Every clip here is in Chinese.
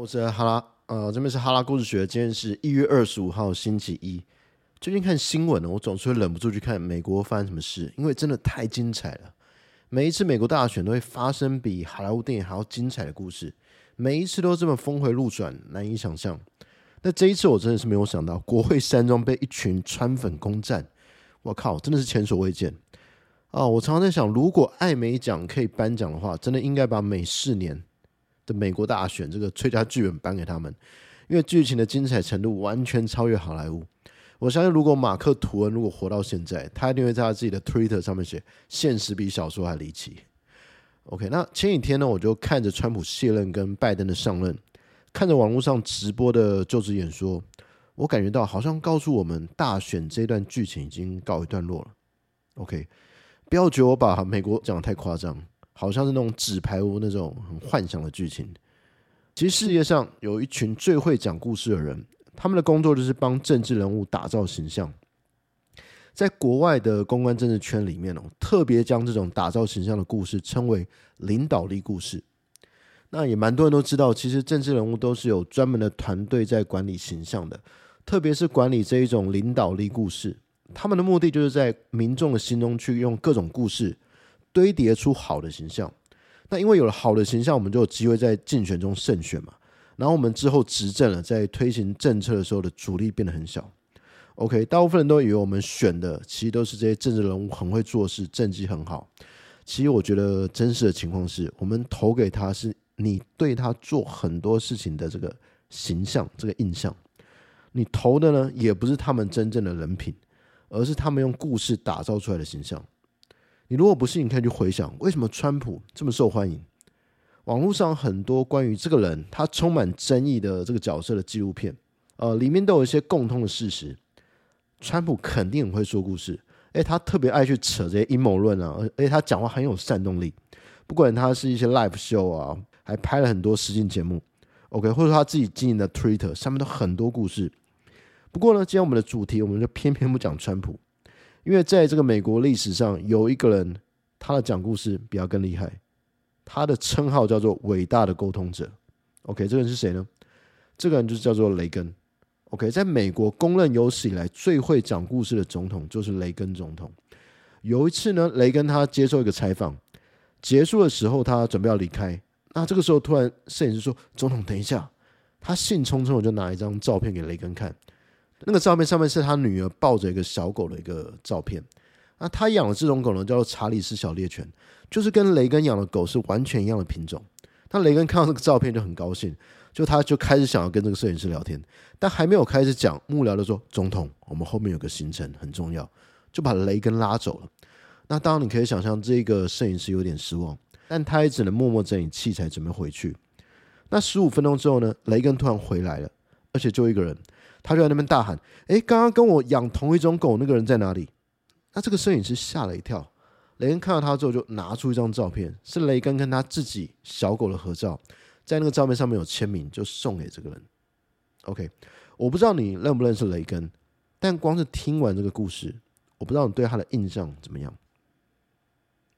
我是哈拉，呃，这边是哈拉故事学。今天是一月二十五号，星期一。最近看新闻呢，我总是会忍不住去看美国发生什么事，因为真的太精彩了。每一次美国大选都会发生比好莱坞电影还要精彩的故事，每一次都这么峰回路转，难以想象。那这一次我真的是没有想到，国会山庄被一群川粉攻占，我靠，真的是前所未见啊！我常常在想，如果艾美奖可以颁奖的话，真的应该把每四年的美国大选这个最佳剧本颁给他们，因为剧情的精彩程度完全超越好莱坞。我相信，如果马克·吐温如果活到现在，他一定会在他自己的 Twitter 上面写：“现实比小说还离奇。” OK，那前几天呢，我就看着川普卸任跟拜登的上任，看着网络上直播的就职演说，我感觉到好像告诉我们，大选这段剧情已经告一段落了。OK，不要觉得我把美国讲得太夸张。好像是那种纸牌屋那种很幻想的剧情。其实世界上有一群最会讲故事的人，他们的工作就是帮政治人物打造形象。在国外的公关政治圈里面哦，特别将这种打造形象的故事称为领导力故事。那也蛮多人都知道，其实政治人物都是有专门的团队在管理形象的，特别是管理这一种领导力故事，他们的目的就是在民众的心中去用各种故事。堆叠出好的形象，那因为有了好的形象，我们就有机会在竞选中胜选嘛。然后我们之后执政了，在推行政策的时候的阻力变得很小。OK，大部分人都以为我们选的其实都是这些政治人物很会做事，政绩很好。其实我觉得真实的情况是我们投给他是你对他做很多事情的这个形象，这个印象。你投的呢，也不是他们真正的人品，而是他们用故事打造出来的形象。你如果不信，你可以去回想为什么川普这么受欢迎。网络上很多关于这个人他充满争议的这个角色的纪录片，呃，里面都有一些共通的事实。川普肯定很会说故事，诶，他特别爱去扯这些阴谋论啊，而且他讲话很有煽动力。不管他是一些 live show 啊，还拍了很多实境节目，OK，或者他自己经营的 Twitter 上面都很多故事。不过呢，今天我们的主题，我们就偏偏不讲川普。因为在这个美国历史上，有一个人，他的讲故事比较更厉害，他的称号叫做“伟大的沟通者”。OK，这个人是谁呢？这个人就是叫做雷根。OK，在美国公认有史以来最会讲故事的总统就是雷根总统。有一次呢，雷根他接受一个采访，结束的时候他准备要离开，那这个时候突然摄影师说：“总统，等一下。”他兴冲冲的就拿一张照片给雷根看。那个照片上面是他女儿抱着一个小狗的一个照片，那他养的这种狗呢，叫做查理斯小猎犬，就是跟雷根养的狗是完全一样的品种。那雷根看到这个照片就很高兴，就他就开始想要跟这个摄影师聊天，但还没有开始讲，幕僚就说：“总统，我们后面有个行程很重要，就把雷根拉走了。”那当然你可以想象，这个摄影师有点失望，但他也只能默默整理器材准备回去。那十五分钟之后呢，雷根突然回来了，而且就一个人。他就在那边大喊：“诶，刚刚跟我养同一种狗那个人在哪里？”那这个摄影师吓了一跳。雷根看到他之后，就拿出一张照片，是雷根跟他自己小狗的合照，在那个照片上面有签名，就送给这个人。OK，我不知道你认不认识雷根，但光是听完这个故事，我不知道你对他的印象怎么样。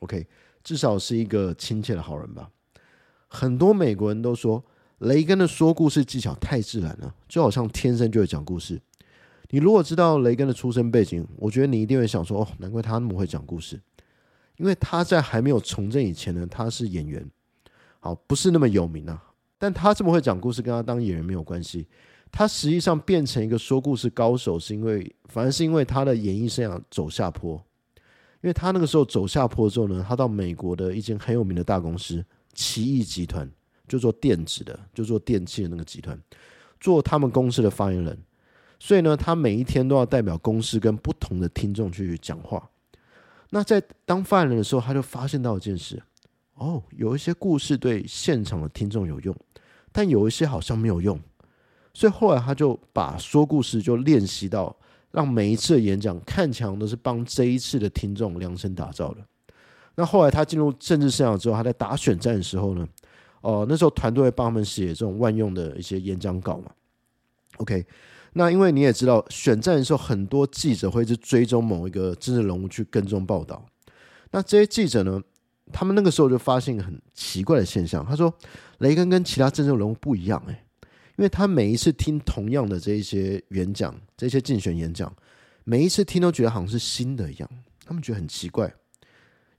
OK，至少是一个亲切的好人吧。很多美国人都说。雷根的说故事技巧太自然了，就好像天生就会讲故事。你如果知道雷根的出生背景，我觉得你一定会想说：“哦，难怪他那么会讲故事。”因为他在还没有从政以前呢，他是演员，好，不是那么有名啊。但他这么会讲故事，跟他当演员没有关系。他实际上变成一个说故事高手，是因为反而是因为他的演艺生涯走下坡。因为他那个时候走下坡之后呢，他到美国的一间很有名的大公司——奇异集团。就做电子的，就做电器的那个集团，做他们公司的发言人。所以呢，他每一天都要代表公司跟不同的听众去讲话。那在当发言人的时候，他就发现到一件事：哦，有一些故事对现场的听众有用，但有一些好像没有用。所以后来他就把说故事就练习到，让每一次的演讲看起来都是帮这一次的听众量身打造的。那后来他进入政治生涯之后，他在打选战的时候呢，呃，那时候团队会帮他们写这种万用的一些演讲稿嘛。OK，那因为你也知道，选战的时候很多记者会去追踪某一个政治人物去跟踪报道。那这些记者呢，他们那个时候就发现很奇怪的现象，他说雷根跟其他政治人物不一样，哎，因为他每一次听同样的这一些演讲，这些竞选演讲，每一次听都觉得好像是新的一样，他们觉得很奇怪。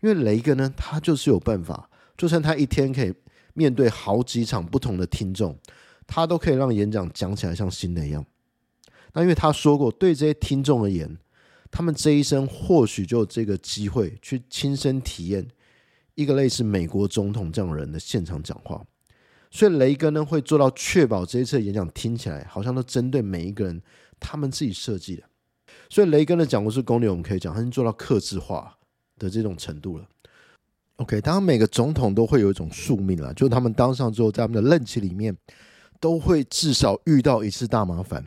因为雷根呢，他就是有办法，就算他一天可以面对好几场不同的听众，他都可以让演讲讲起来像新的一样。那因为他说过，对这些听众而言，他们这一生或许就有这个机会去亲身体验一个类似美国总统这样人的现场讲话。所以雷根呢会做到确保这一次演讲听起来好像都针对每一个人，他们自己设计的。所以雷根的讲故事功力，我们可以讲，他已经做到克制化的这种程度了。OK，当然每个总统都会有一种宿命了，就是他们当上之后，在他们的任期里面，都会至少遇到一次大麻烦。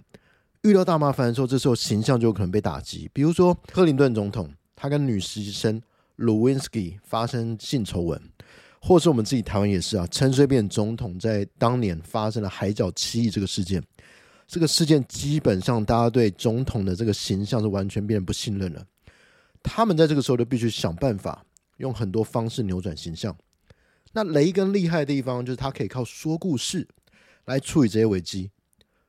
遇到大麻烦的时候，这时候形象就有可能被打击。比如说克林顿总统，他跟女实习生 Lewinsky 发生性丑闻。或是我们自己台湾也是啊，陈水扁总统在当年发生了海角七亿这个事件，这个事件基本上大家对总统的这个形象是完全变得不信任了。他们在这个时候就必须想办法，用很多方式扭转形象。那雷根厉害的地方就是他可以靠说故事来处理这些危机。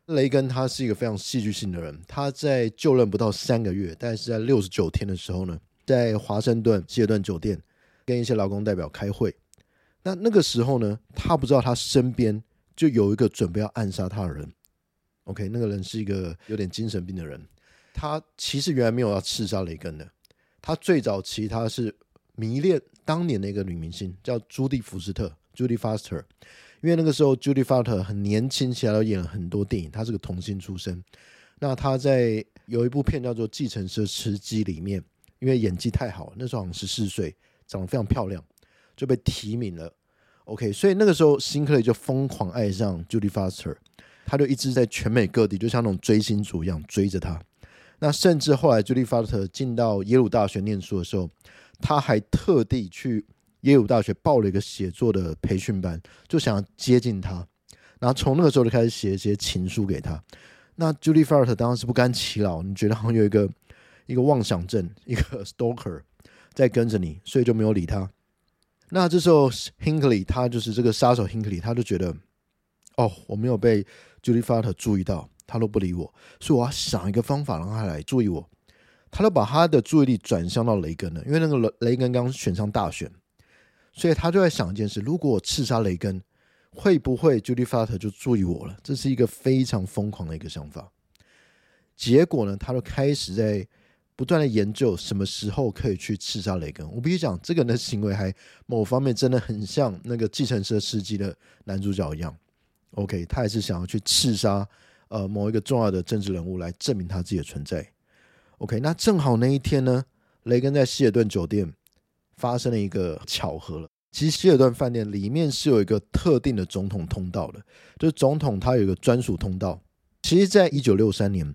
雷根他是一个非常戏剧性的人，他在就任不到三个月，但是在六十九天的时候呢，在华盛顿希尔顿酒店跟一些劳工代表开会。那那个时候呢，他不知道他身边就有一个准备要暗杀他的人。OK，那个人是一个有点精神病的人。他其实原来没有要刺杀雷根的。他最早期他是迷恋当年的一个女明星，叫朱迪福斯特 （Judy Foster）。因为那个时候 Judy Foster 很年轻，起来都演了很多电影。她是个童星出身。那她在有一部片叫做《计程车司机》里面，因为演技太好，那时候好像十四岁，长得非常漂亮。就被提名了，OK，所以那个时候辛克雷就疯狂爱上 Judy Foster，他就一直在全美各地，就像那种追星族一样追着他。那甚至后来 Judy Foster 进到耶鲁大学念书的时候，他还特地去耶鲁大学报了一个写作的培训班，就想要接近他。然后从那个时候就开始写一些情书给他。那 Judy Foster 当然是不甘其劳，你觉得好像有一个一个妄想症，一个 stalker 在跟着你，所以就没有理他。那这时候 Hinkley 他就是这个杀手 Hinkley，他就觉得，哦，我没有被 Judy Foster 注意到，他都不理我，所以我要想一个方法让他来注意我。他都把他的注意力转向到雷根了，因为那个雷雷根刚选上大选，所以他就在想一件事：如果我刺杀雷根，会不会 Judy Foster 就注意我了？这是一个非常疯狂的一个想法。结果呢，他就开始在。不断的研究什么时候可以去刺杀雷根。我必须讲，这个人的行为还某方面真的很像那个计程车司机的男主角一样。OK，他也是想要去刺杀呃某一个重要的政治人物来证明他自己的存在。OK，那正好那一天呢，雷根在希尔顿酒店发生了一个巧合了。其实希尔顿饭店里面是有一个特定的总统通道的，就是总统他有一个专属通道。其实，在一九六三年。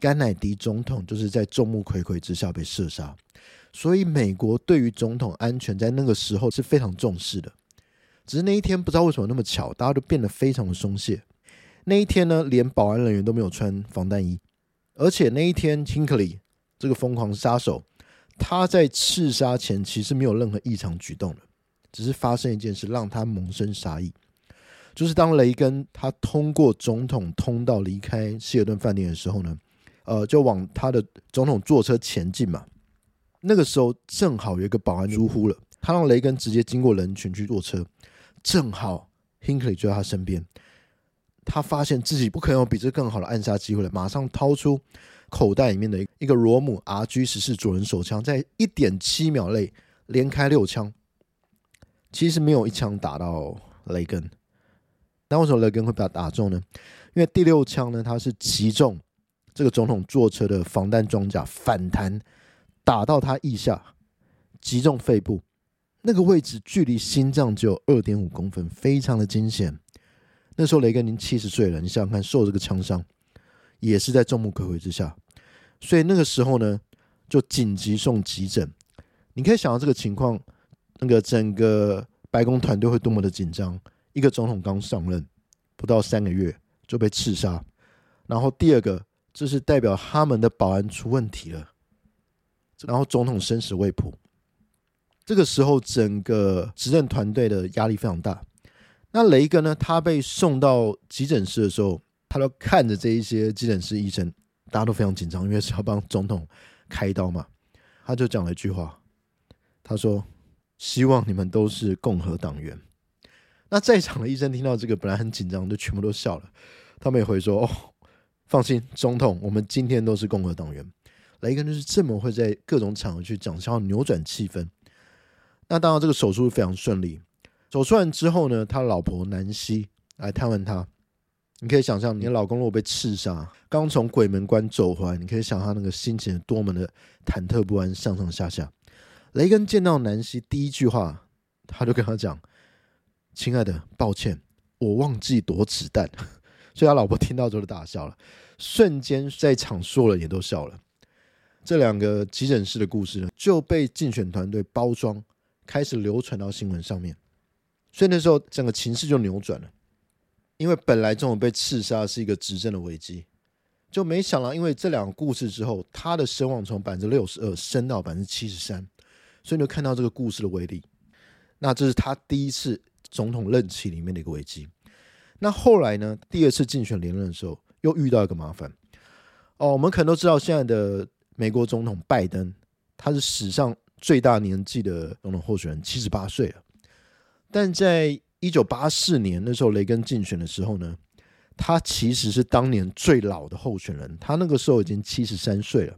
甘乃迪总统就是在众目睽睽之下被射杀，所以美国对于总统安全在那个时候是非常重视的。只是那一天不知道为什么那么巧，大家都变得非常的松懈。那一天呢，连保安人员都没有穿防弹衣，而且那一天，Hinckley 这个疯狂杀手，他在刺杀前其实没有任何异常举动的，只是发生一件事让他萌生杀意，就是当雷根他通过总统通道离开希尔顿饭店的时候呢。呃，就往他的总统坐车前进嘛。那个时候正好有一个保安疏忽了，他让雷根直接经过人群去坐车，正好 Hinkley 就在他身边。他发现自己不可能有比这更好的暗杀机会了，马上掏出口袋里面的一个罗姆 RG 十四左轮手枪，在一点七秒内连开六枪，其实没有一枪打到雷根。但为什么雷根会被他打中呢？因为第六枪呢，他是击中。这个总统坐车的防弹装甲反弹，打到他腋下，击中肺部，那个位置距离心脏只有二点五公分，非常的惊险。那时候雷根已经七十岁了，你想想看，受这个枪伤，也是在众目睽睽之下，所以那个时候呢，就紧急送急诊。你可以想到这个情况，那个整个白宫团队会多么的紧张。一个总统刚上任不到三个月就被刺杀，然后第二个。这是代表他们的保安出问题了，然后总统生死未卜。这个时候，整个执政团队的压力非常大。那雷根呢？他被送到急诊室的时候，他都看着这一些急诊室医生，大家都非常紧张，因为是要帮总统开刀嘛。他就讲了一句话，他说：“希望你们都是共和党员。”那在场的医生听到这个，本来很紧张，就全部都笑了。他们也会说：“哦，放心，总统，我们今天都是共和党员。”雷根就是这么会在各种场合去讲，想要扭转气氛。那当然，这个手术非常顺利。手术完之后呢，他老婆南希来探问他。你可以想象，你的老公如果被刺杀，刚从鬼门关走回来，你可以想他那个心情多么的忐忑不安，上上下下。雷根见到南希第一句话，他就跟他讲：“亲爱的，抱歉，我忘记躲子弹。”所以他老婆听到之后就大笑了，瞬间在场所有人也都笑了。这两个急诊室的故事呢，就被竞选团队包装，开始流传到新闻上面。所以那时候整个情势就扭转了，因为本来这种被刺杀是一个执政的危机，就没想到因为这两个故事之后，他的声望从百分之六十二升到百分之七十三，所以你就看到这个故事的威力。那这是他第一次总统任期里面的一个危机。那后来呢，第二次竞选连任的时候，又遇到一个麻烦。哦，我们可能都知道现在的美国总统拜登，他是史上最大年纪的总统候选人，七十八岁了。但在一九八四年那时候，雷根竞选的时候呢，他其实是当年最老的候选人，他那个时候已经七十三岁了，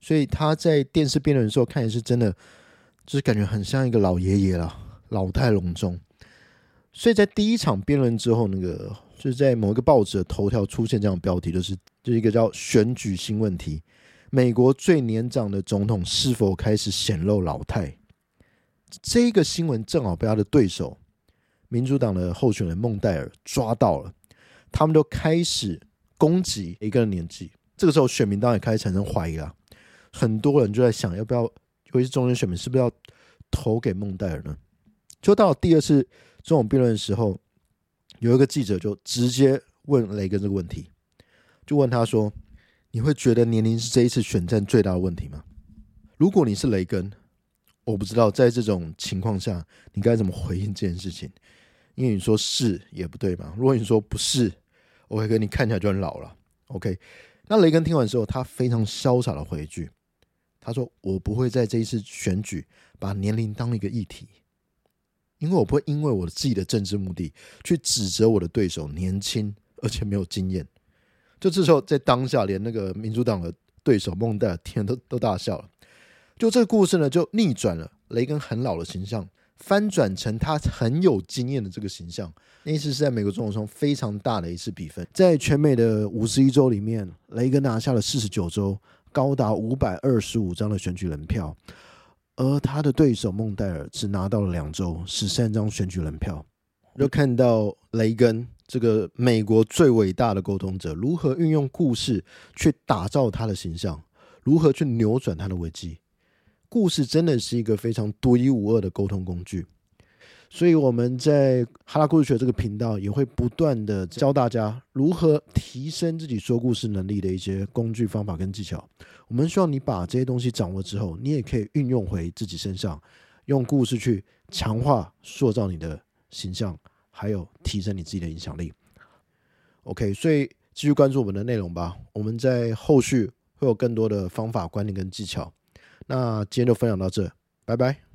所以他在电视辩论的时候看也是真的，就是感觉很像一个老爷爷了，老态龙钟。所以在第一场辩论之后，那个就是在某一个报纸的头条出现这样标题，就是就是一个叫“选举新问题”，美国最年长的总统是否开始显露老态？这一个新闻正好被他的对手民主党的候选人孟戴尔抓到了，他们都开始攻击一个人年纪。这个时候，选民当然也开始产生怀疑了。很多人就在想，要不要，尤其是中间选民，是不是要投给孟戴尔呢？就到第二次这种辩论的时候，有一个记者就直接问雷根这个问题，就问他说：“你会觉得年龄是这一次选战最大的问题吗？如果你是雷根？”我不知道在这种情况下你该怎么回应这件事情，因为你说是也不对嘛。如果你说不是，我会跟你看起来就很老了。OK，那雷根听完之后，他非常潇洒的回一句，他说：“我不会在这一次选举把年龄当一个议题，因为我不会因为我自己的政治目的去指责我的对手年轻而且没有经验。”就这时候，在当下，连那个民主党的对手孟戴尔听都都大笑了。就这个故事呢，就逆转了雷根很老的形象，翻转成他很有经验的这个形象。那一次是在美国总统中非常大的一次比分，在全美的五十一州里面，雷根拿下了四十九州，高达五百二十五张的选举人票，而他的对手孟戴尔只拿到了两州十三张选举人票。就看到雷根这个美国最伟大的沟通者，如何运用故事去打造他的形象，如何去扭转他的危机。故事真的是一个非常独一无二的沟通工具，所以我们在哈拉故事学这个频道也会不断的教大家如何提升自己说故事能力的一些工具方法跟技巧。我们希望你把这些东西掌握之后，你也可以运用回自己身上，用故事去强化、塑造你的形象，还有提升你自己的影响力。OK，所以继续关注我们的内容吧，我们在后续会有更多的方法、观念跟技巧。那今天就分享到这，拜拜。